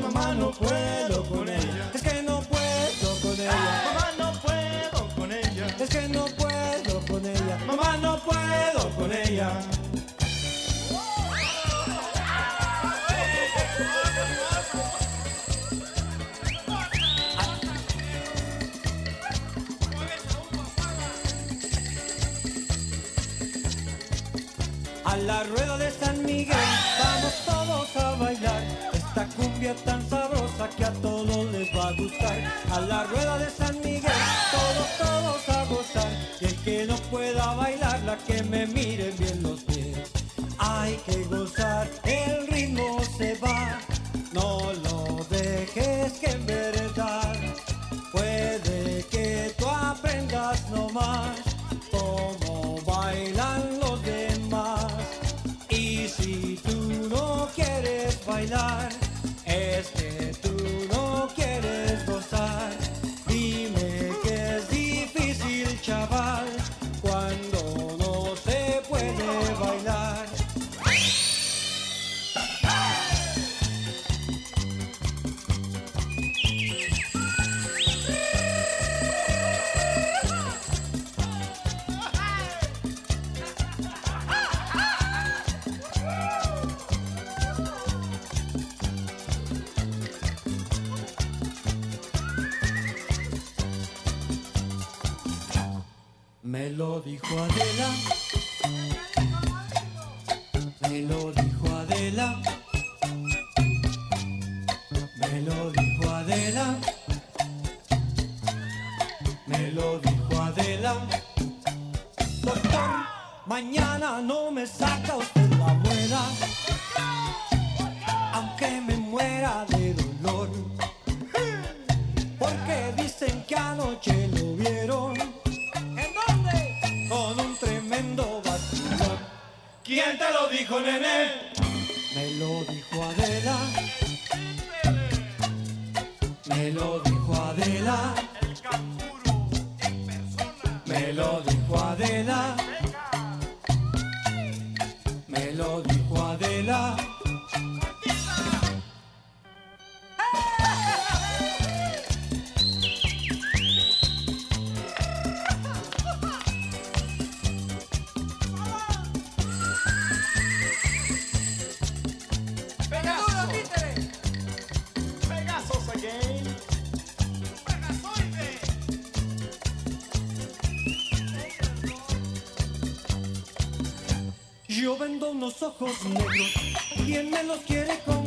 time, tan sabrosa que a todos les va a gustar. A la rueda de San Miguel, todos, todos a gozar. Y el que no pueda bailar, la que me miren bien unos ojos negros. ¿Quién me los quiere con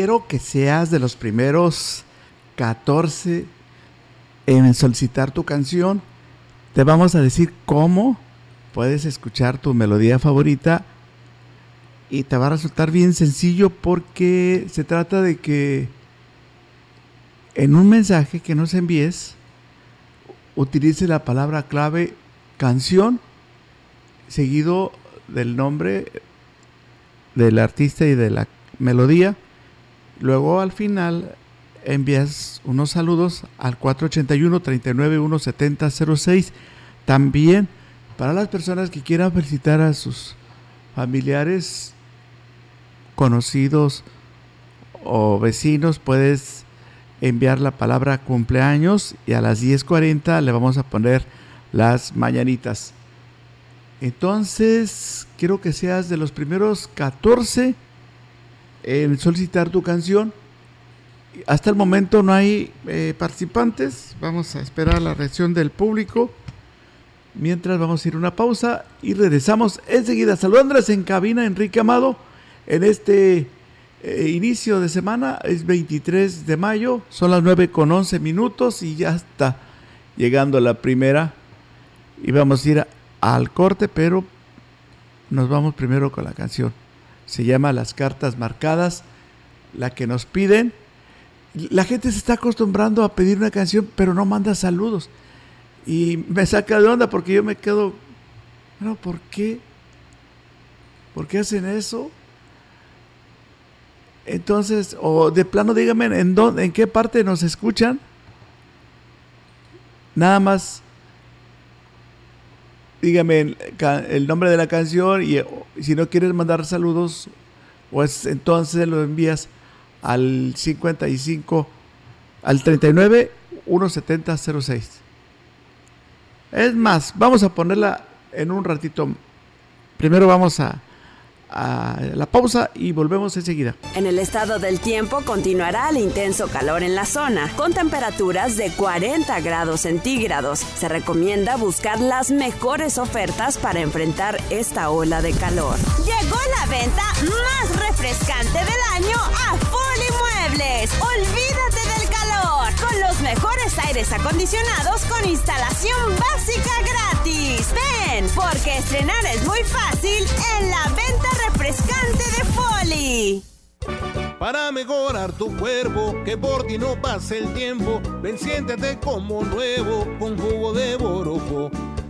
quiero que seas de los primeros 14 en solicitar tu canción. Te vamos a decir cómo puedes escuchar tu melodía favorita y te va a resultar bien sencillo porque se trata de que en un mensaje que nos envíes utilice la palabra clave canción seguido del nombre del artista y de la melodía. Luego al final envías unos saludos al 481 39 06 También para las personas que quieran felicitar a sus familiares, conocidos o vecinos, puedes enviar la palabra cumpleaños y a las 10.40 le vamos a poner las mañanitas. Entonces, quiero que seas de los primeros 14 en solicitar tu canción. Hasta el momento no hay eh, participantes. Vamos a esperar la reacción del público. Mientras vamos a ir a una pausa y regresamos enseguida. Saludos en cabina, Enrique Amado, en este eh, inicio de semana. Es 23 de mayo, son las 9 con 11 minutos y ya está llegando la primera. Y vamos a ir al corte, pero nos vamos primero con la canción. Se llama Las cartas marcadas, la que nos piden. La gente se está acostumbrando a pedir una canción, pero no manda saludos. Y me saca de onda porque yo me quedo, bueno, ¿por qué? ¿Por qué hacen eso? Entonces, o de plano díganme en dónde, en qué parte nos escuchan. Nada más dígame el, nombre de la canción y si no quieres mandar saludos, pues entonces lo envías al 55 al 39 170 06. Es más, vamos a ponerla en un ratito. Primero vamos a, a la pausa y volvemos enseguida. En el estado del tiempo continuará el intenso calor en la zona, con temperaturas de 40 grados centígrados. Se recomienda buscar las mejores ofertas para enfrentar esta ola de calor. Llegó la venta más refrescante del año a Folly Muebles. Calor los mejores aires acondicionados con instalación básica gratis. Ven, porque estrenar es muy fácil en la venta refrescante de Folly. Para mejorar tu cuerpo, que por ti no pase el tiempo, ven siéntete como nuevo con jugo de borojo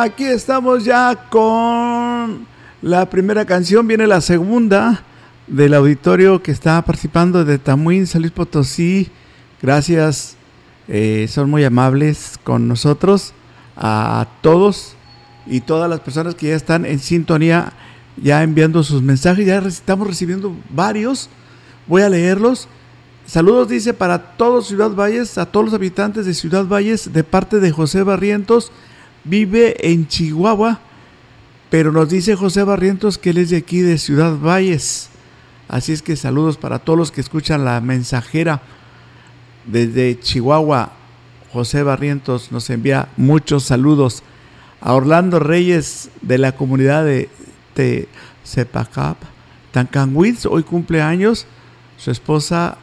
Aquí estamos ya con la primera canción, viene la segunda del auditorio que está participando de Tamuín, San Luis Potosí. Gracias, eh, son muy amables con nosotros, a todos y todas las personas que ya están en sintonía, ya enviando sus mensajes, ya estamos recibiendo varios, voy a leerlos. Saludos, dice, para todos Ciudad Valles, a todos los habitantes de Ciudad Valles, de parte de José Barrientos, vive en Chihuahua, pero nos dice José Barrientos que él es de aquí, de Ciudad Valles. Así es que saludos para todos los que escuchan la mensajera desde Chihuahua. José Barrientos nos envía muchos saludos. A Orlando Reyes de la comunidad de Tepacap, Tancanwitz, hoy cumple años. Su esposa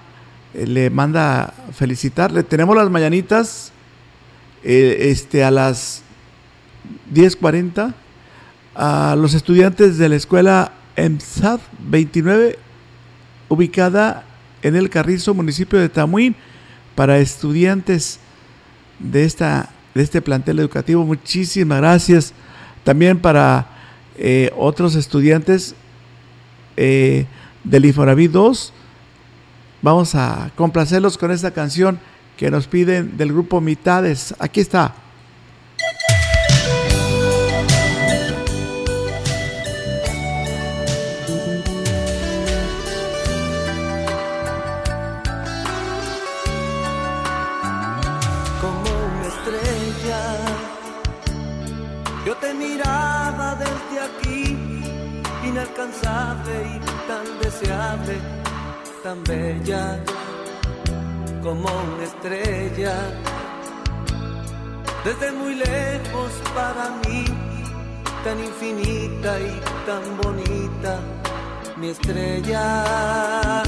eh, le manda felicitarle. Tenemos las mañanitas eh, este, a las 10.40 a los estudiantes de la escuela EMSAD 29, ubicada en el Carrizo, municipio de Tamuín, para estudiantes de, esta, de este plantel educativo. Muchísimas gracias. También para eh, otros estudiantes eh, del Iforaví 2. Vamos a complacerlos con esta canción que nos piden del grupo Mitades. Aquí está. Y tan deseable, tan bella como una estrella. Desde muy lejos para mí, tan infinita y tan bonita, mi estrella.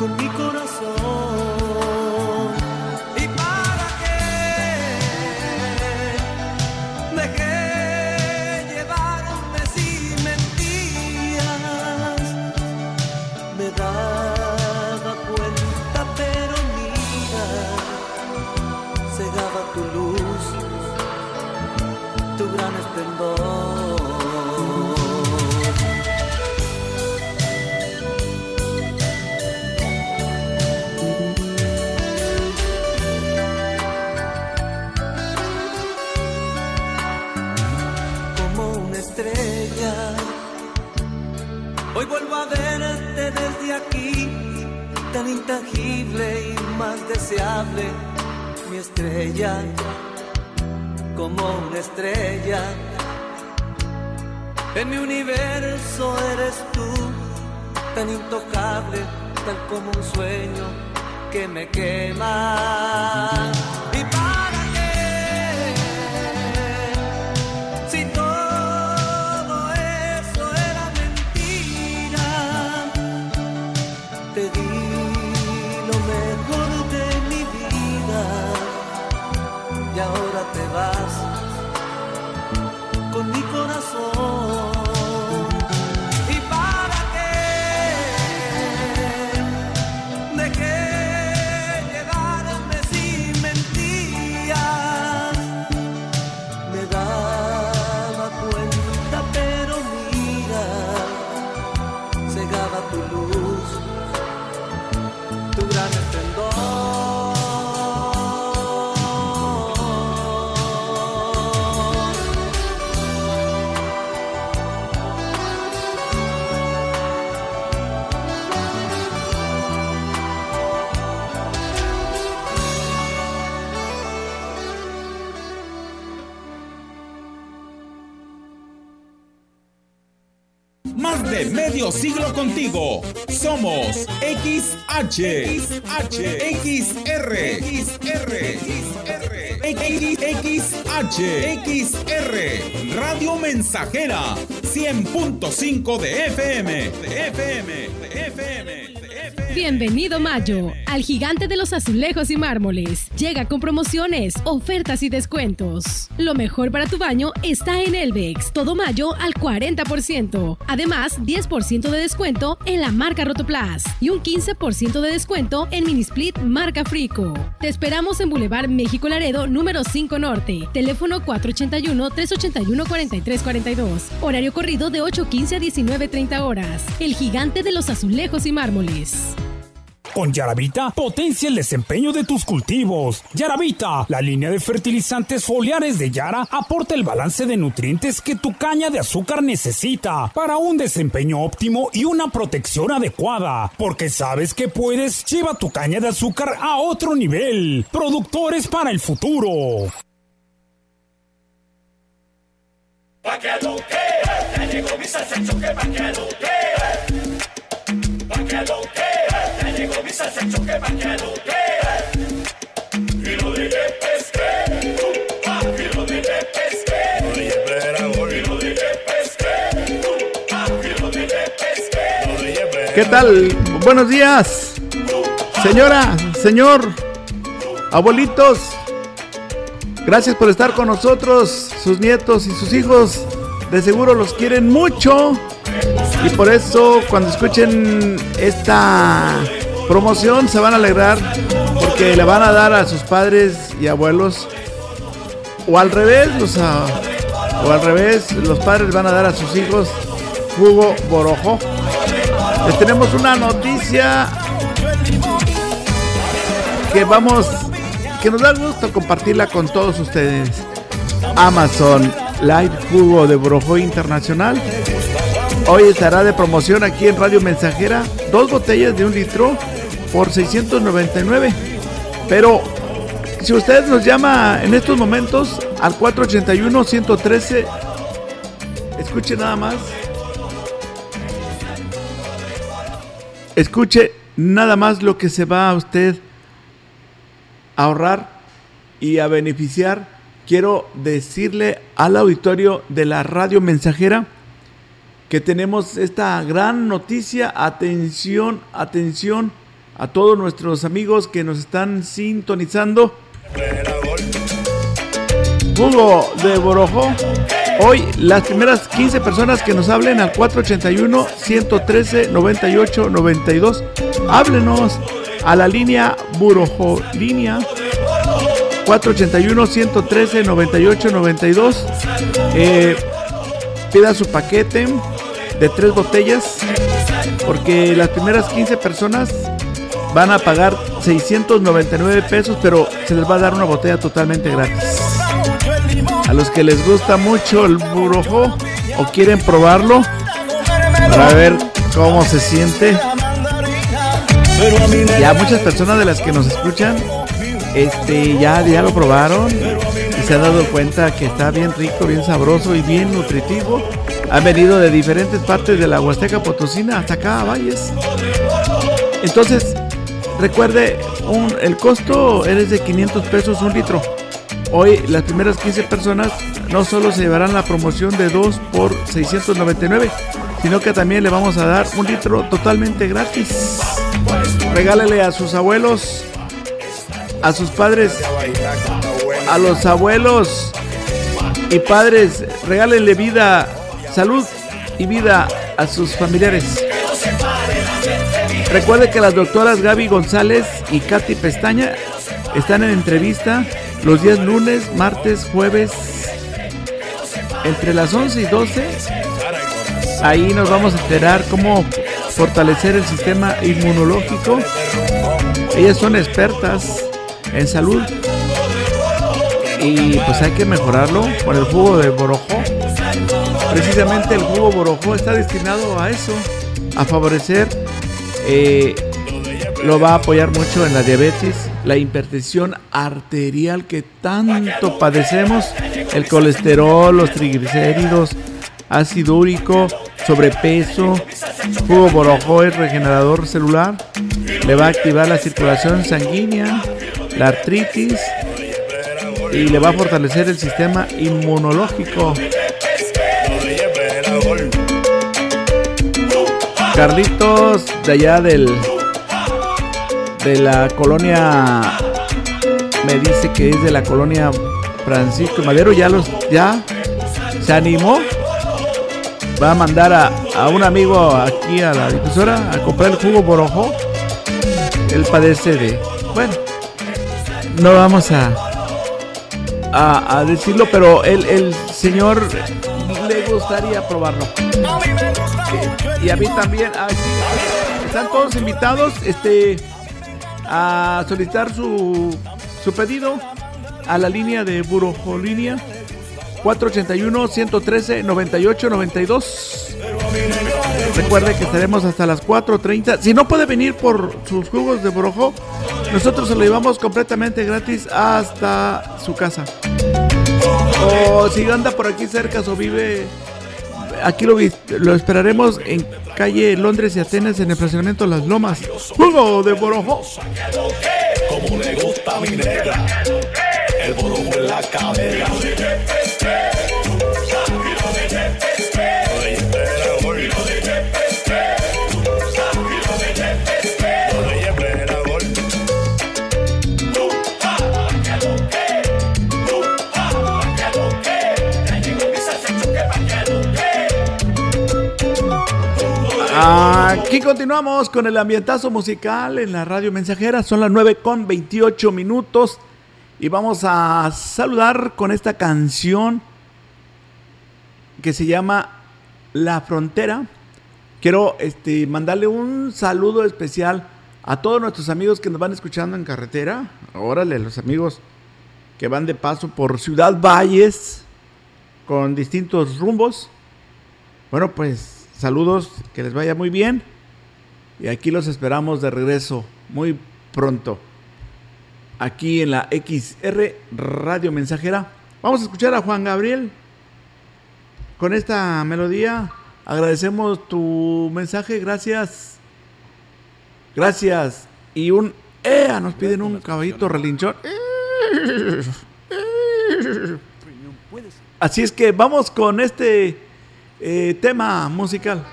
Con mi corazón. Tan intangible y más deseable, mi estrella, como una estrella. En mi universo eres tú, tan intocable, tal como un sueño que me quema. Medio siglo contigo. Somos XH, XH, XR, XR, XR, Radio Mensajera, 100.5 de FM, de FM, de FM, de FM. Bienvenido Mayo al gigante de los azulejos y mármoles. Llega con promociones, ofertas y descuentos. Lo mejor para tu baño está en Elvex. Todo mayo al 40%. Además, 10% de descuento en la marca Rotoplas y un 15% de descuento en Minisplit marca Frico. Te esperamos en Boulevard México Laredo número 5 Norte. Teléfono 481-381-4342. Horario corrido de 8.15 a 19.30 horas. El gigante de los azulejos y mármoles. Con Yaravita, potencia el desempeño de tus cultivos. Yaravita, la línea de fertilizantes foliares de Yara, aporta el balance de nutrientes que tu caña de azúcar necesita para un desempeño óptimo y una protección adecuada. Porque sabes que puedes, lleva tu caña de azúcar a otro nivel. Productores para el futuro. Pa' que lo llegó pa' que lo pa' que lo mi salsa choque que lo que de de de. ¿Qué tal? Buenos días. Señora, señor, abuelitos. Gracias por estar con nosotros, sus nietos y sus hijos. De seguro los quieren mucho. Y por eso cuando escuchen esta promoción se van a alegrar porque le van a dar a sus padres y abuelos o al revés, los o al revés, los padres van a dar a sus hijos jugo borojo. Les tenemos una noticia que vamos, que nos da gusto compartirla con todos ustedes. Amazon Light Jugo de Borojo Internacional. Hoy estará de promoción aquí en Radio Mensajera. Dos botellas de un litro por 699. Pero si usted nos llama en estos momentos al 481-113, escuche nada más. Escuche nada más lo que se va a usted a ahorrar y a beneficiar. Quiero decirle al auditorio de la radio mensajera que tenemos esta gran noticia. Atención, atención a todos nuestros amigos que nos están sintonizando. Jugo de Borojo. Hoy las primeras 15 personas que nos hablen al 481 113 98 92. Háblenos a la línea Borojo línea 481 113 98 92. Eh, pida su paquete de tres botellas porque las primeras 15 personas van a pagar 699 pesos, pero se les va a dar una botella totalmente gratis. A los que les gusta mucho el burojo o quieren probarlo para ver cómo se siente. Ya muchas personas de las que nos escuchan este ya, ya lo probaron y se han dado cuenta que está bien rico, bien sabroso y bien nutritivo. Han venido de diferentes partes de la Huasteca Potosina hasta acá a Valles. Entonces, recuerde, el costo es de 500 pesos un litro. Hoy las primeras 15 personas no solo se llevarán la promoción de 2 por 699, sino que también le vamos a dar un litro totalmente gratis. Regálele a sus abuelos, a sus padres, a los abuelos y padres, regálenle vida, salud y vida a sus familiares. Recuerde que las doctoras Gaby González y Katy Pestaña están en entrevista los días lunes, martes, jueves, entre las 11 y 12. Ahí nos vamos a enterar cómo fortalecer el sistema inmunológico. Ellas son expertas en salud y pues hay que mejorarlo con el jugo de borojo. Precisamente el jugo borojo está destinado a eso, a favorecer, eh, lo va a apoyar mucho en la diabetes, la hipertensión arterial que tanto padecemos, el colesterol, los triglicéridos, ácido úrico, sobrepeso. Jugo borojo es regenerador celular, le va a activar la circulación sanguínea, la artritis y le va a fortalecer el sistema inmunológico. Carlitos de allá del de la colonia, me dice que es de la colonia Francisco Madero, ya los, ya se animó. Va a mandar a, a un amigo aquí a la difusora a comprar el jugo Borojó. Él padece de, bueno, no vamos a, a, a decirlo, pero el, el señor le gustaría probarlo. Y a mí también. Están todos invitados este, a solicitar su, su pedido a la línea de Burojolínea 481-113-9892. Recuerde que estaremos hasta las 4.30. Si no puede venir por sus jugos de Borojo, nosotros se lo llevamos completamente gratis hasta su casa. O si anda por aquí cerca o vive, aquí lo, esperaremos en calle Londres y Atenas en el fraccionamiento Las Lomas. ¡Jugo de negra, el borojo en la cadera. Aquí continuamos con el ambientazo musical en la radio mensajera. Son las 9 con 28 minutos. Y vamos a saludar con esta canción que se llama La Frontera. Quiero este, mandarle un saludo especial a todos nuestros amigos que nos van escuchando en carretera. Órale, los amigos que van de paso por Ciudad Valles con distintos rumbos. Bueno, pues saludos, que les vaya muy bien. Y aquí los esperamos de regreso muy pronto. Aquí en la XR Radio Mensajera. Vamos a escuchar a Juan Gabriel. Con esta melodía agradecemos tu mensaje. Gracias. Gracias. Y un ¡Ea! Nos piden un caballito relinchón. Así es que vamos con este eh, tema musical.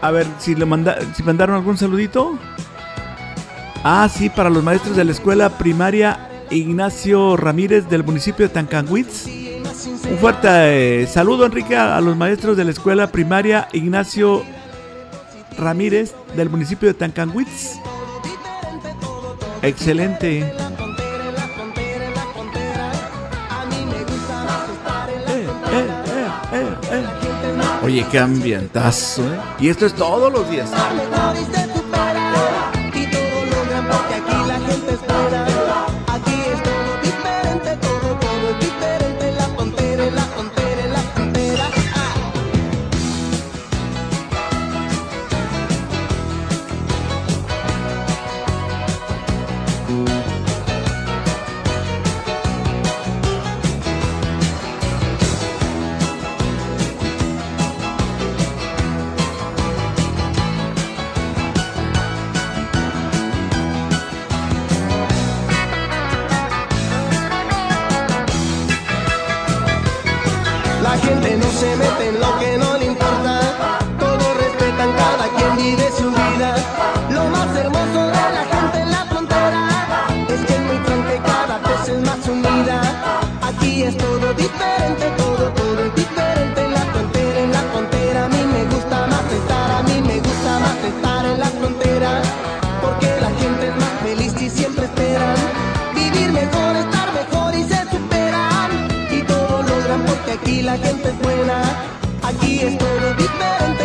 A ver, si le manda, si mandaron algún saludito. Ah, sí, para los maestros de la escuela primaria Ignacio Ramírez del municipio de Tancanwitz. Un fuerte eh, saludo, Enrique, a, los maestros de la escuela primaria Ignacio Ramírez del municipio de Tancanwitz. Excelente. Oye, qué ambientazo, ¿eh? Y esto es todos los días. La gente es buena. Aquí es todo diferente,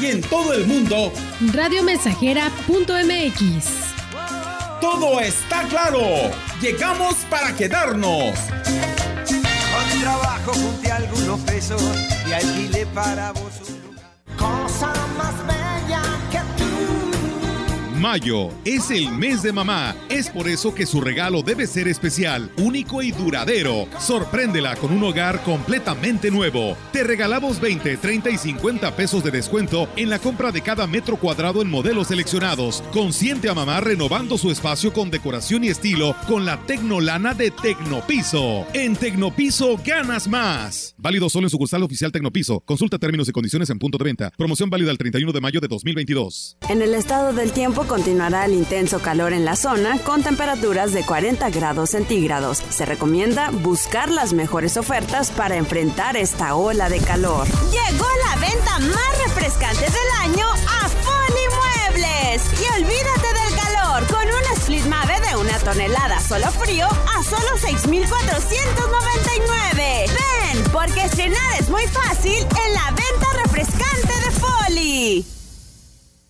Y en todo el mundo, Radiomensajera.mx. todo está claro. Llegamos para quedarnos. Con trabajo junté algunos pesos y alquilé para vos un lugar. Cosa más. Mayo es el mes de mamá. Es por eso que su regalo debe ser especial, único y duradero. Sorpréndela con un hogar completamente nuevo. Te regalamos 20, 30 y 50 pesos de descuento en la compra de cada metro cuadrado en modelos seleccionados. Consiente a mamá renovando su espacio con decoración y estilo con la Tecnolana de Tecnopiso. En Tecnopiso ganas más. Válido solo en sucursal oficial Tecnopiso. Consulta términos y condiciones en punto de venta. Promoción válida el 31 de mayo de 2022. En el estado del tiempo continuará el intenso calor en la zona con temperaturas de 40 grados centígrados. Se recomienda buscar las mejores ofertas para enfrentar esta ola de calor. Llegó la venta más refrescante del año a Foli Muebles. Y olvídate del calor con un split Mave de una tonelada solo frío a solo 6,499. Ven, porque estrenar es muy fácil en la venta refrescante de Foli.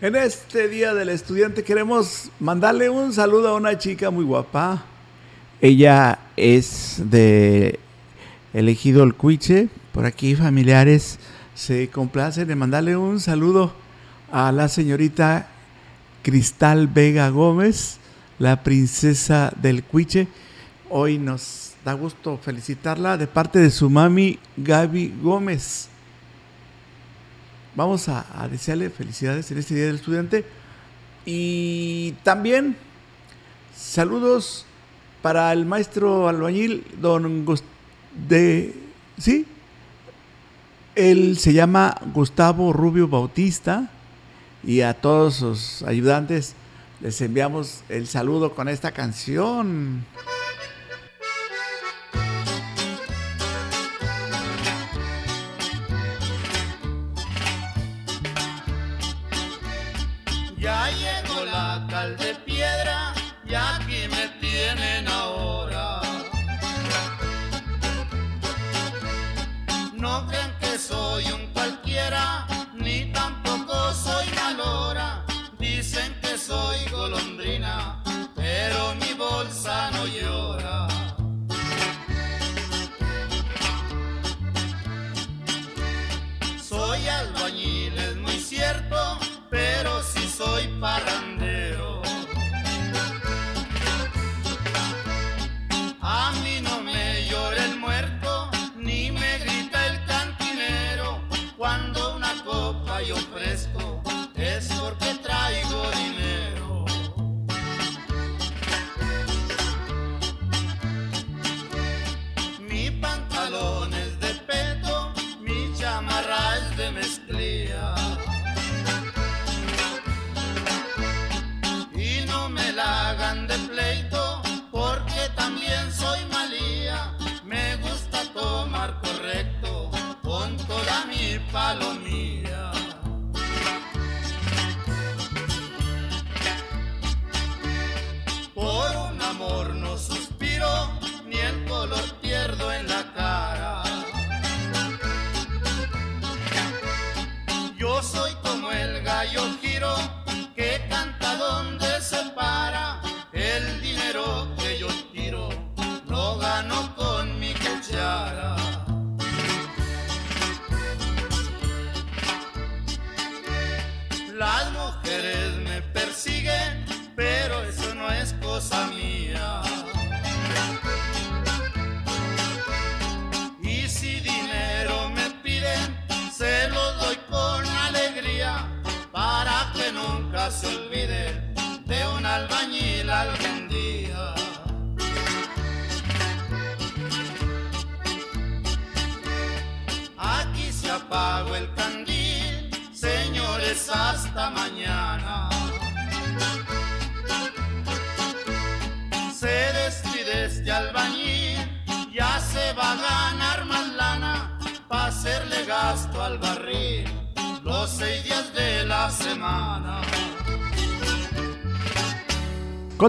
En este Día del Estudiante queremos mandarle un saludo a una chica muy guapa. Ella es de elegido el Cuiche. Por aquí familiares se complacen en mandarle un saludo a la señorita Cristal Vega Gómez, la princesa del Cuiche. Hoy nos da gusto felicitarla de parte de su mami Gaby Gómez. Vamos a, a desearle felicidades en este Día del Estudiante. Y también saludos para el maestro albañil, don de sí, él se llama Gustavo Rubio Bautista y a todos sus ayudantes les enviamos el saludo con esta canción. Sí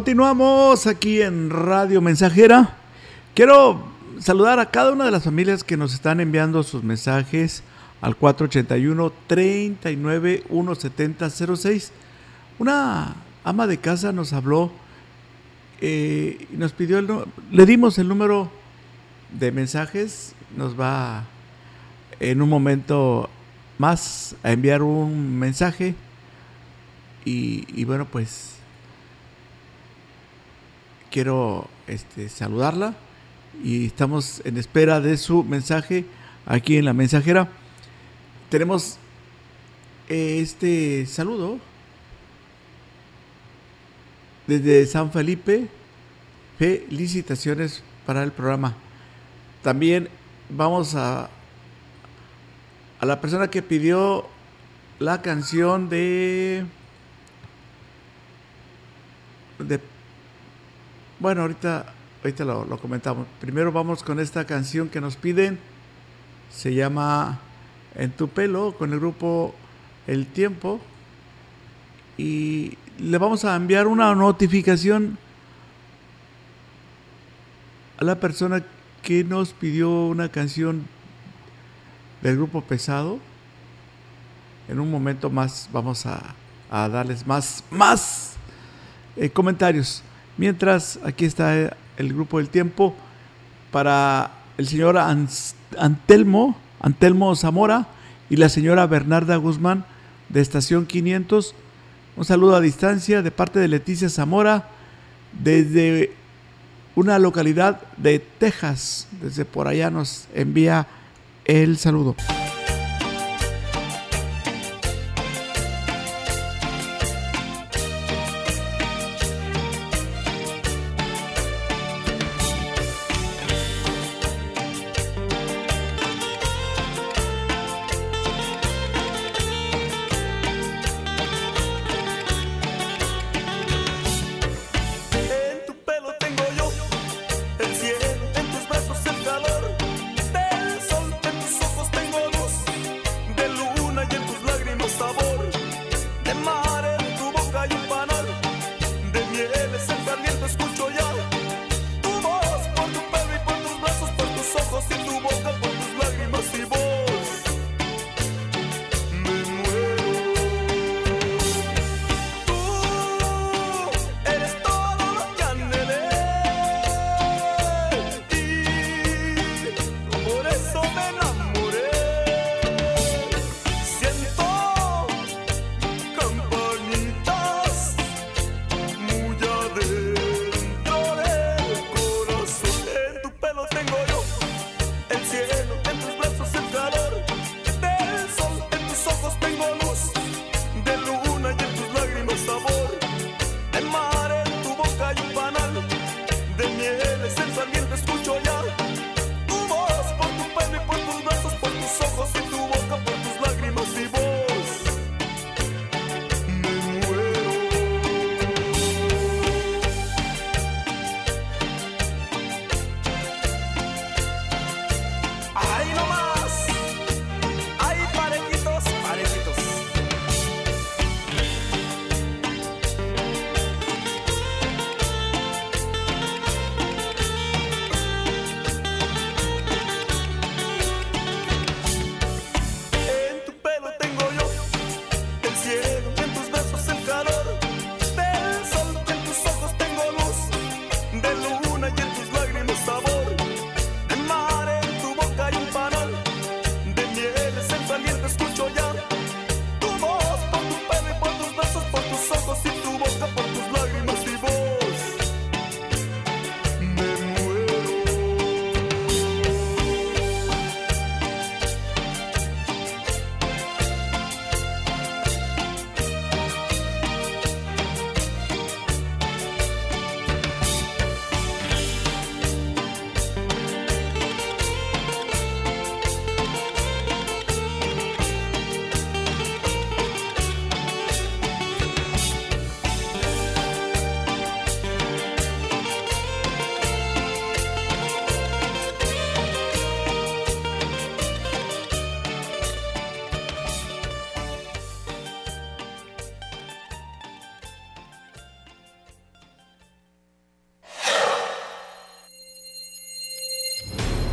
Continuamos aquí en Radio Mensajera. Quiero saludar a cada una de las familias que nos están enviando sus mensajes al 481 39 17006. Una ama de casa nos habló eh, y nos pidió el le dimos el número de mensajes, nos va en un momento más a enviar un mensaje y, y bueno pues quiero este, saludarla y estamos en espera de su mensaje aquí en la mensajera. Tenemos este saludo desde San Felipe. Felicitaciones para el programa. También vamos a a la persona que pidió la canción de de bueno, ahorita, ahorita lo, comentamos. Primero vamos con esta canción que nos piden. Se llama En tu pelo con el grupo El Tiempo. Y le vamos a enviar una notificación a la persona que nos pidió una canción del grupo Pesado. En un momento más vamos a, a darles más, más eh, comentarios. Mientras aquí está el grupo del tiempo para el señor Antelmo, Antelmo Zamora y la señora Bernarda Guzmán de Estación 500. Un saludo a distancia de parte de Leticia Zamora desde una localidad de Texas. Desde por allá nos envía el saludo.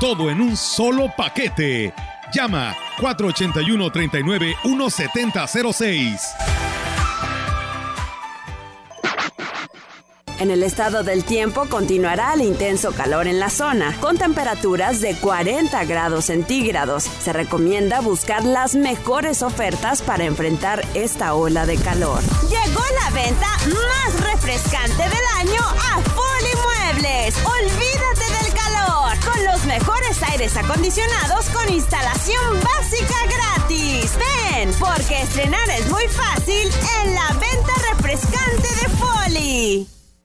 Todo en un solo paquete. Llama 481 39 1706. En el estado del tiempo continuará el intenso calor en la zona, con temperaturas de 40 grados centígrados. Se recomienda buscar las mejores ofertas para enfrentar esta ola de calor. Llegó la venta más refrescante del año a Foli Muebles. Con los mejores aires acondicionados con instalación básica gratis. Ven, porque estrenar es muy fácil en la venta refrescante de Foli.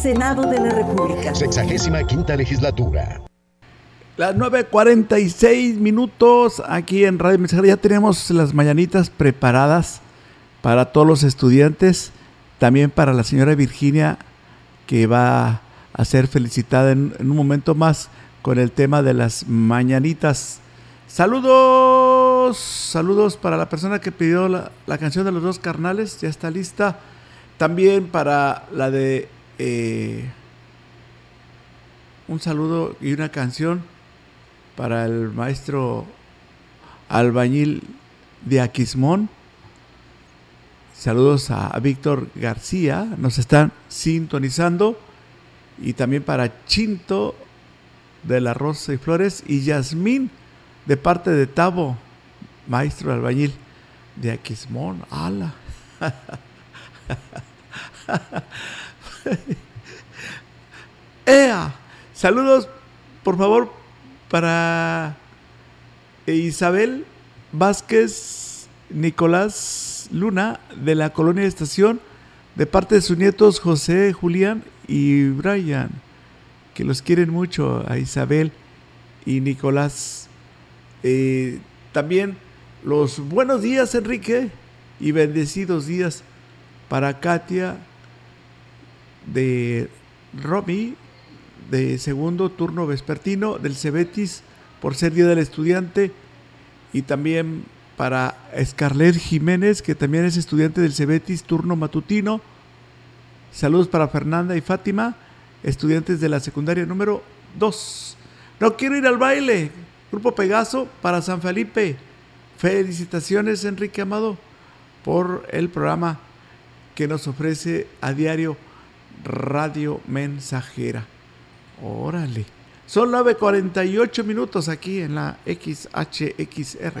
Senado de la República. Sexagésima quinta legislatura. Las 9.46 minutos aquí en Radio Mensajera. Ya tenemos las mañanitas preparadas para todos los estudiantes. También para la señora Virginia, que va a ser felicitada en, en un momento más con el tema de las mañanitas. Saludos, saludos para la persona que pidió la, la canción de los dos carnales. Ya está lista. También para la de eh, un saludo y una canción para el maestro albañil de Aquismón. Saludos a, Víctor García, nos están sintonizando. Y también para Chinto de la Rosa y Flores y Yasmín de parte de Tabo, maestro albañil de Aquismón. ¡Hala! ¡Ea! Saludos, por favor, para Isabel Vázquez Nicolás Luna de la Colonia de Estación, de parte de sus nietos José, Julián y Brian, que los quieren mucho a Isabel y Nicolás. Eh, también los buenos días, Enrique, y bendecidos días para Katia de Romy, de segundo turno vespertino del Cebetis por ser Día del Estudiante y también para Scarlett Jiménez, que también es estudiante del Cebetis turno matutino. Saludos para Fernanda y Fátima, estudiantes de la secundaria número 2. No quiero ir al baile. Grupo Pegaso para San Felipe. Felicitaciones, Enrique Amado, por el programa que nos ofrece a diario Radio Mensajera. Órale. Son 9.48 minutos aquí en la XHXR.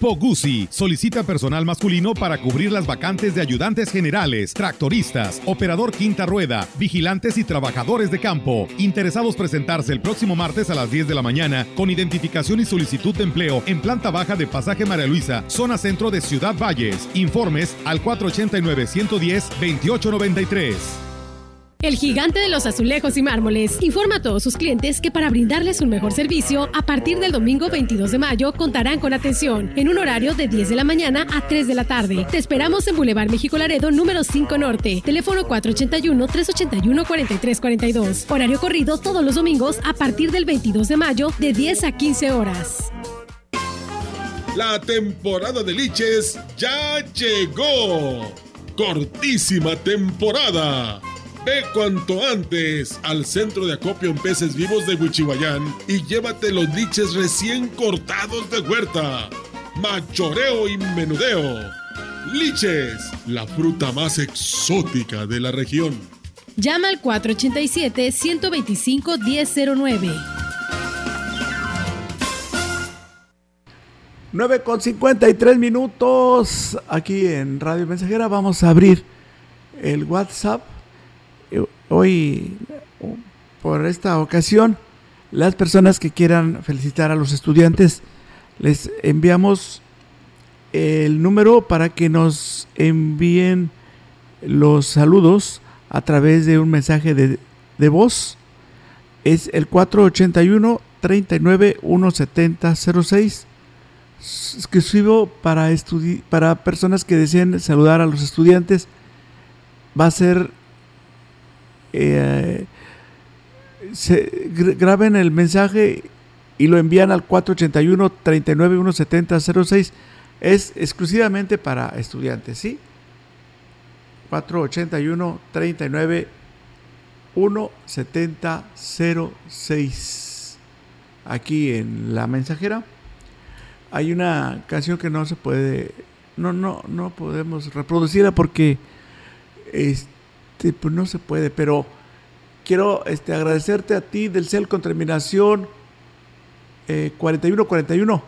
Grupo solicita personal masculino para cubrir las vacantes de ayudantes generales, tractoristas, operador quinta rueda, vigilantes y trabajadores de campo. Interesados presentarse el próximo martes a las 10 de la mañana con identificación y solicitud de empleo en planta baja de Pasaje María Luisa, zona centro de Ciudad Valles. Informes al 489-110-2893. El gigante de los azulejos y mármoles informa a todos sus clientes que para brindarles un mejor servicio, a partir del domingo 22 de mayo contarán con atención en un horario de 10 de la mañana a 3 de la tarde. Te esperamos en Boulevard México Laredo número 5 Norte, teléfono 481-381-4342. Horario corrido todos los domingos a partir del 22 de mayo de 10 a 15 horas. La temporada de liches ya llegó. Cortísima temporada. Ve cuanto antes al centro de acopio en peces vivos de Huichihuayán y llévate los liches recién cortados de huerta. Machoreo y menudeo. Liches, la fruta más exótica de la región. Llama al 487-125-1009. 9 con 53 minutos aquí en Radio Mensajera. Vamos a abrir el WhatsApp. Hoy, por esta ocasión, las personas que quieran felicitar a los estudiantes, les enviamos el número para que nos envíen los saludos a través de un mensaje de, de voz. Es el 481 39 170 06 exclusivo para, para personas que deseen saludar a los estudiantes. Va a ser. Eh, se, gr- graben el mensaje y lo envían al 481 39 170 06. Es exclusivamente para estudiantes, ¿sí? 481 39 170 06. Aquí en la mensajera hay una canción que no se puede no no no podemos reproducirla porque este pues no se puede pero quiero este agradecerte a ti del CEL con terminación eh, 4141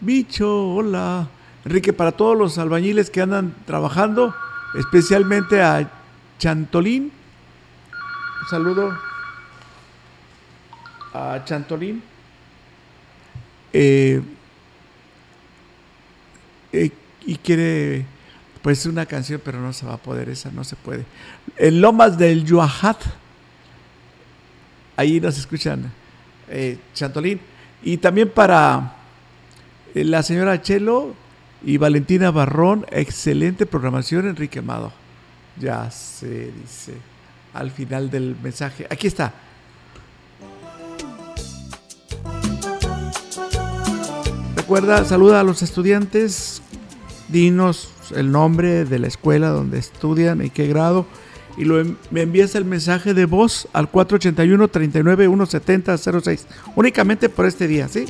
bicho hola. Enrique para todos los albañiles que andan trabajando especialmente a Chantolín. Un saludo a Chantolín. Eh, eh, y quiere pues una canción, pero no se va a poder, esa no se puede. En Lomas del Yuajat, ahí nos escuchan eh, Chantolín. Y también para eh, la señora Chelo y Valentina Barrón, excelente programación, Enrique Amado. Ya se dice al final del mensaje. Aquí está. Recuerda, saluda a los estudiantes, dinos el nombre de la escuela donde estudian y qué grado. Y lo, me envías el mensaje de voz al 481 39 170 06. Únicamente por este día, ¿sí?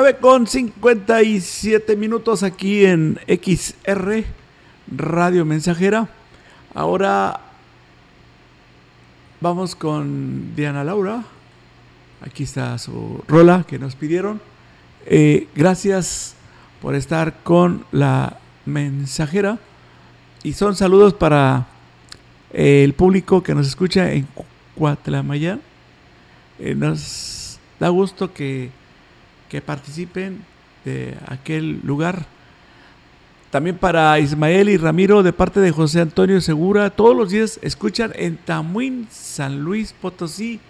9 con 57 minutos aquí en XR Radio Mensajera. Ahora vamos con Diana Laura. Aquí está su rola que nos pidieron. Eh, gracias por estar con la mensajera. Y son saludos para eh, el público que nos escucha en Cuatlamayán. Eh, nos da gusto que que participen de aquel lugar. También para Ismael y Ramiro de parte de José Antonio Segura. Todos los días escuchan en Tamuín, San Luis Potosí.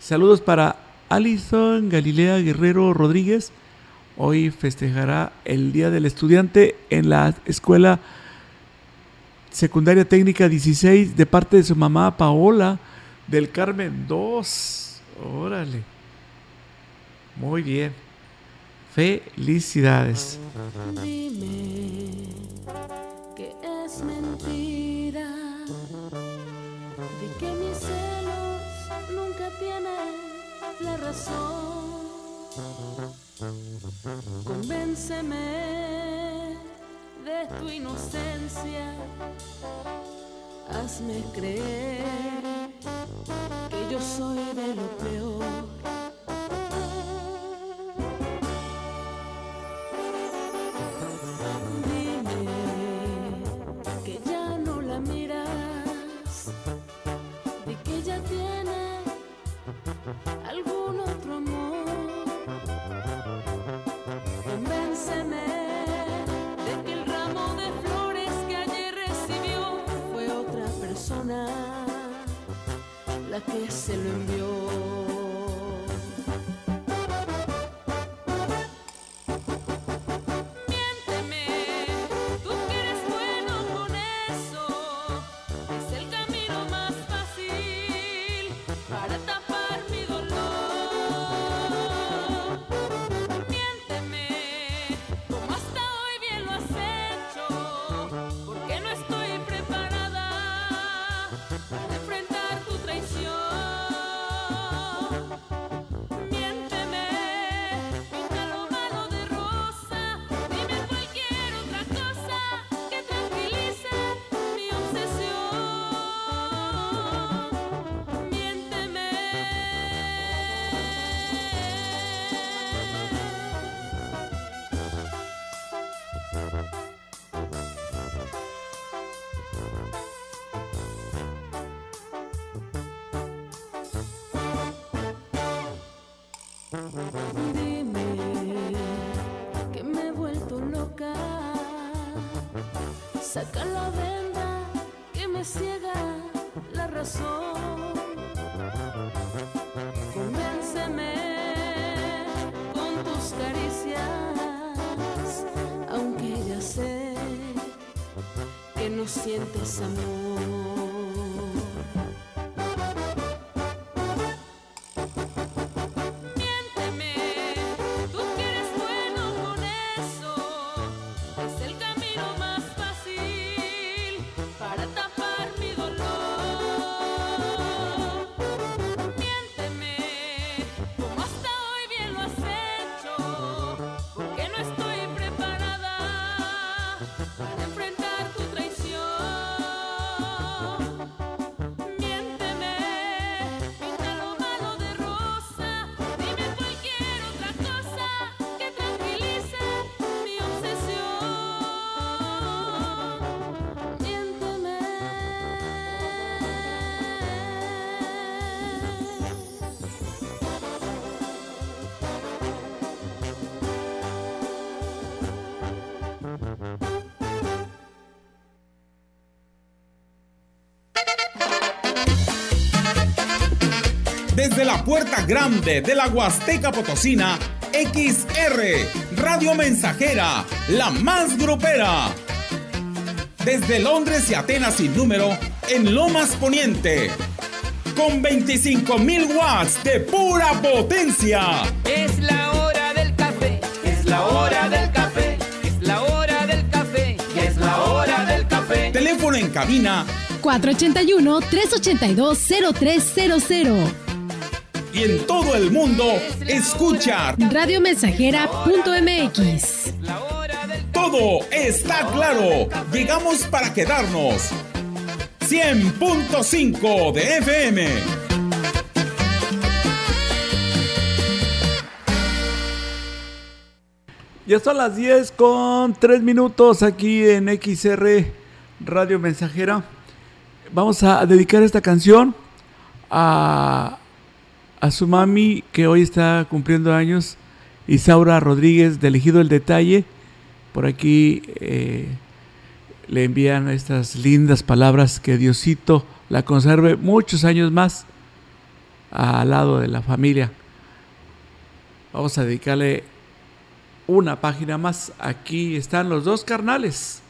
Saludos para Alison Galilea Guerrero Rodríguez. Hoy festejará el Día del Estudiante en la Escuela Secundaria Técnica 16 de parte de su mamá Paola del Carmen 2. Órale. Muy bien. Felicidades. Dime que es mentira de que mis celos nunca tienen la razón. Convénceme de tu inocencia. Hazme creer que yo soy de lo peor. La que se Dime que me he vuelto loca. Saca la venda que me ciega la razón. Convénceme con tus caricias, aunque ya sé que no sientes amor. La puerta grande de la Huasteca Potosina, XR, Radio Mensajera, la más grupera. Desde Londres y Atenas sin número, en Lomas Poniente. Con 25.000 watts de pura potencia. Es la hora del café, es la hora del café, es la hora del café, es la hora del café. Teléfono en cabina 481-382-0300. Y en todo el mundo, escucha. Radiomensajera.mx. Todo está claro. Llegamos para quedarnos. 100.5 de FM. Ya son las 10 con 3 minutos aquí en XR Radio Mensajera. Vamos a dedicar esta canción a, a su mami que hoy está cumpliendo años, Isaura Rodríguez de Elegido el Detalle. Por aquí eh, le envían estas lindas palabras que Diosito la conserve muchos años más al lado de la familia. Vamos a dedicarle una página más. Aquí están los dos carnales.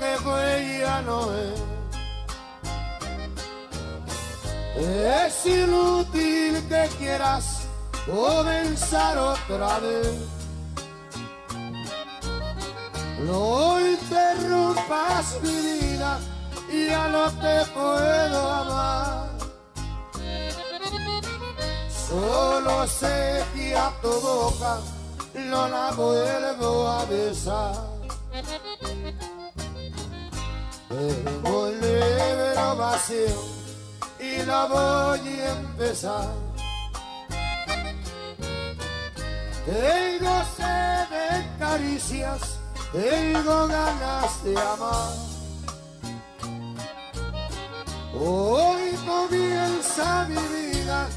Que fue ya no es. Es inútil que quieras comenzar otra vez. No interrumpas mi vida, ya no te puedo amar. Solo sé que a tu boca no la vuelvo a besar. Libro vacío y la voy a empezar. Tengo sed de caricias, tengo ganas de amar. Hoy comienza mi vida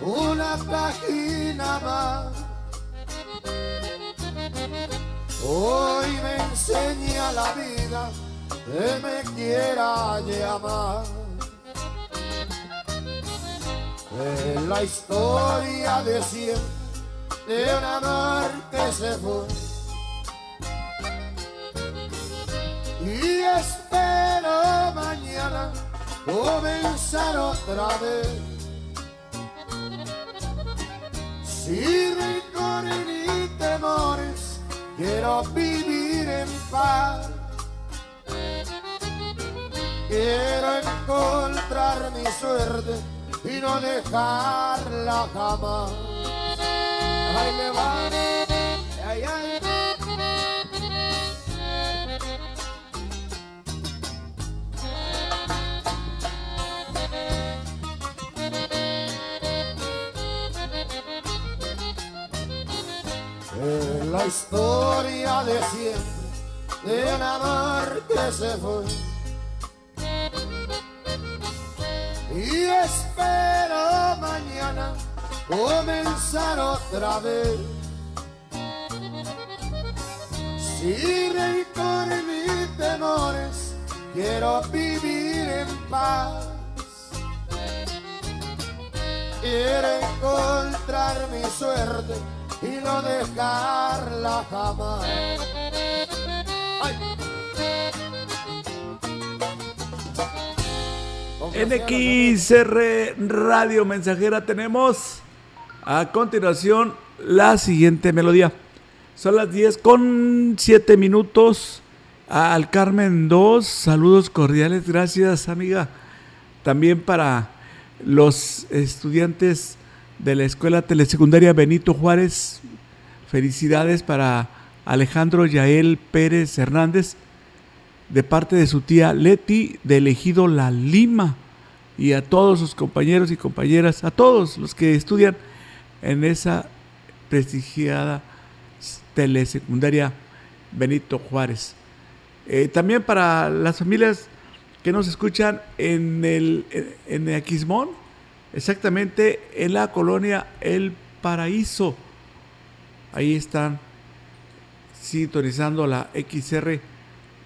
una página más. Hoy me enseña la vida que me quiera llamar. Es la historia de siempre de un amor que se fue. Y espero mañana comenzar otra vez. Sin rencor ni temores, quiero vivir en paz. Quiero encontrar mi suerte y no dejarla jamás. Ay, me va, ay, ay. Es la historia de siempre de un amor que se fue. Y espero mañana comenzar otra vez. Sin rencor ni temores, quiero vivir en paz. Quiero encontrar mi suerte y no dejarla jamás. Ay. En XR Radio Mensajera tenemos a continuación la siguiente melodía. Son las 10 con 7 minutos. Al Carmen 2, saludos cordiales, gracias amiga. También para los estudiantes de la Escuela Telesecundaria Benito Juárez, felicidades para Alejandro Yael Pérez Hernández de parte de su tía Leti de Elegido La Lima y a todos sus compañeros y compañeras, a todos los que estudian en esa prestigiada telesecundaria Benito Juárez. Eh, también para las familias que nos escuchan en el en, en Aquismón, exactamente en la colonia El Paraíso. Ahí están sintonizando la XR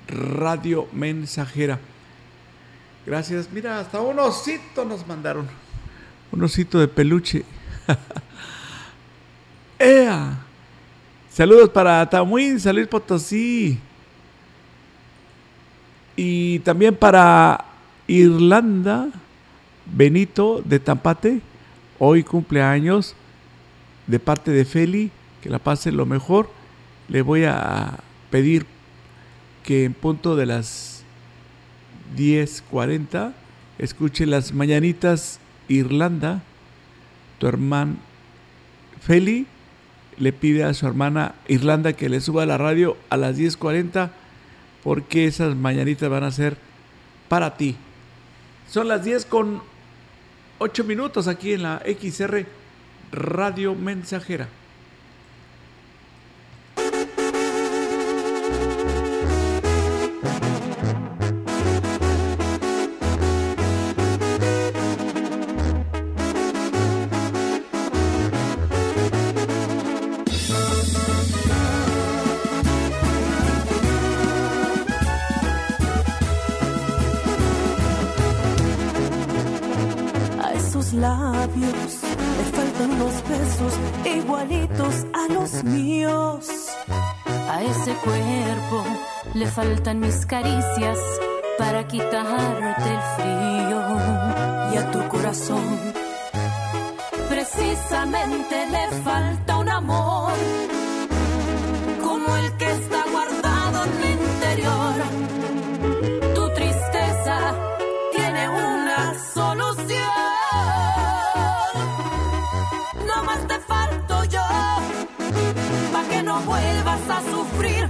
Radio Mensajera. Gracias. Mira, hasta un osito nos mandaron. Un osito de peluche. ¡Ea! Saludos para Tamuín, Salir Potosí. Y también para Irlanda, Benito de Tampate. Hoy cumpleaños de parte de Feli. Que la pase lo mejor. Le voy a pedir que en punto de las 10:40 escuche las mañanitas Irlanda. Tu hermano Feli le pide a su hermana Irlanda que le suba la radio a las 10:40 porque esas mañanitas van a ser para ti. Son las 10 con 8 minutos aquí en la XR Radio Mensajera. Le faltan unos besos igualitos a los míos. A ese cuerpo le faltan mis caricias para quitarte el frío. Y a tu corazón Precisamente le falta un amor no vuelvas a sufrir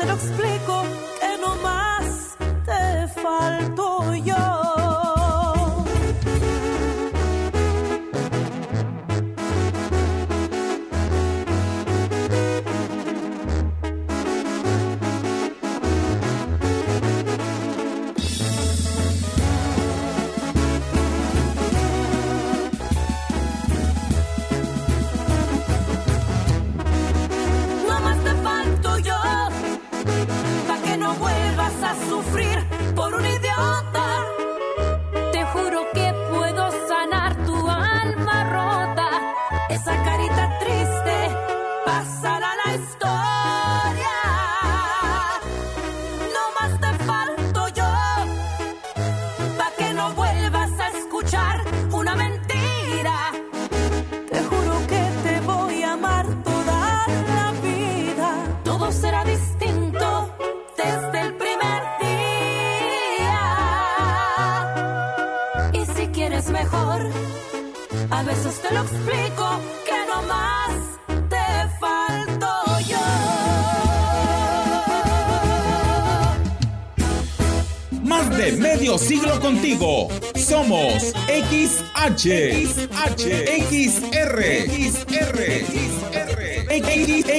te lo explico Somos XH, XH, XR, XR,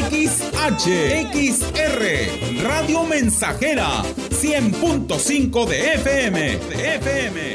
XH, XR, Radio Mensajera, 100.5 de FM, de FM, de FM.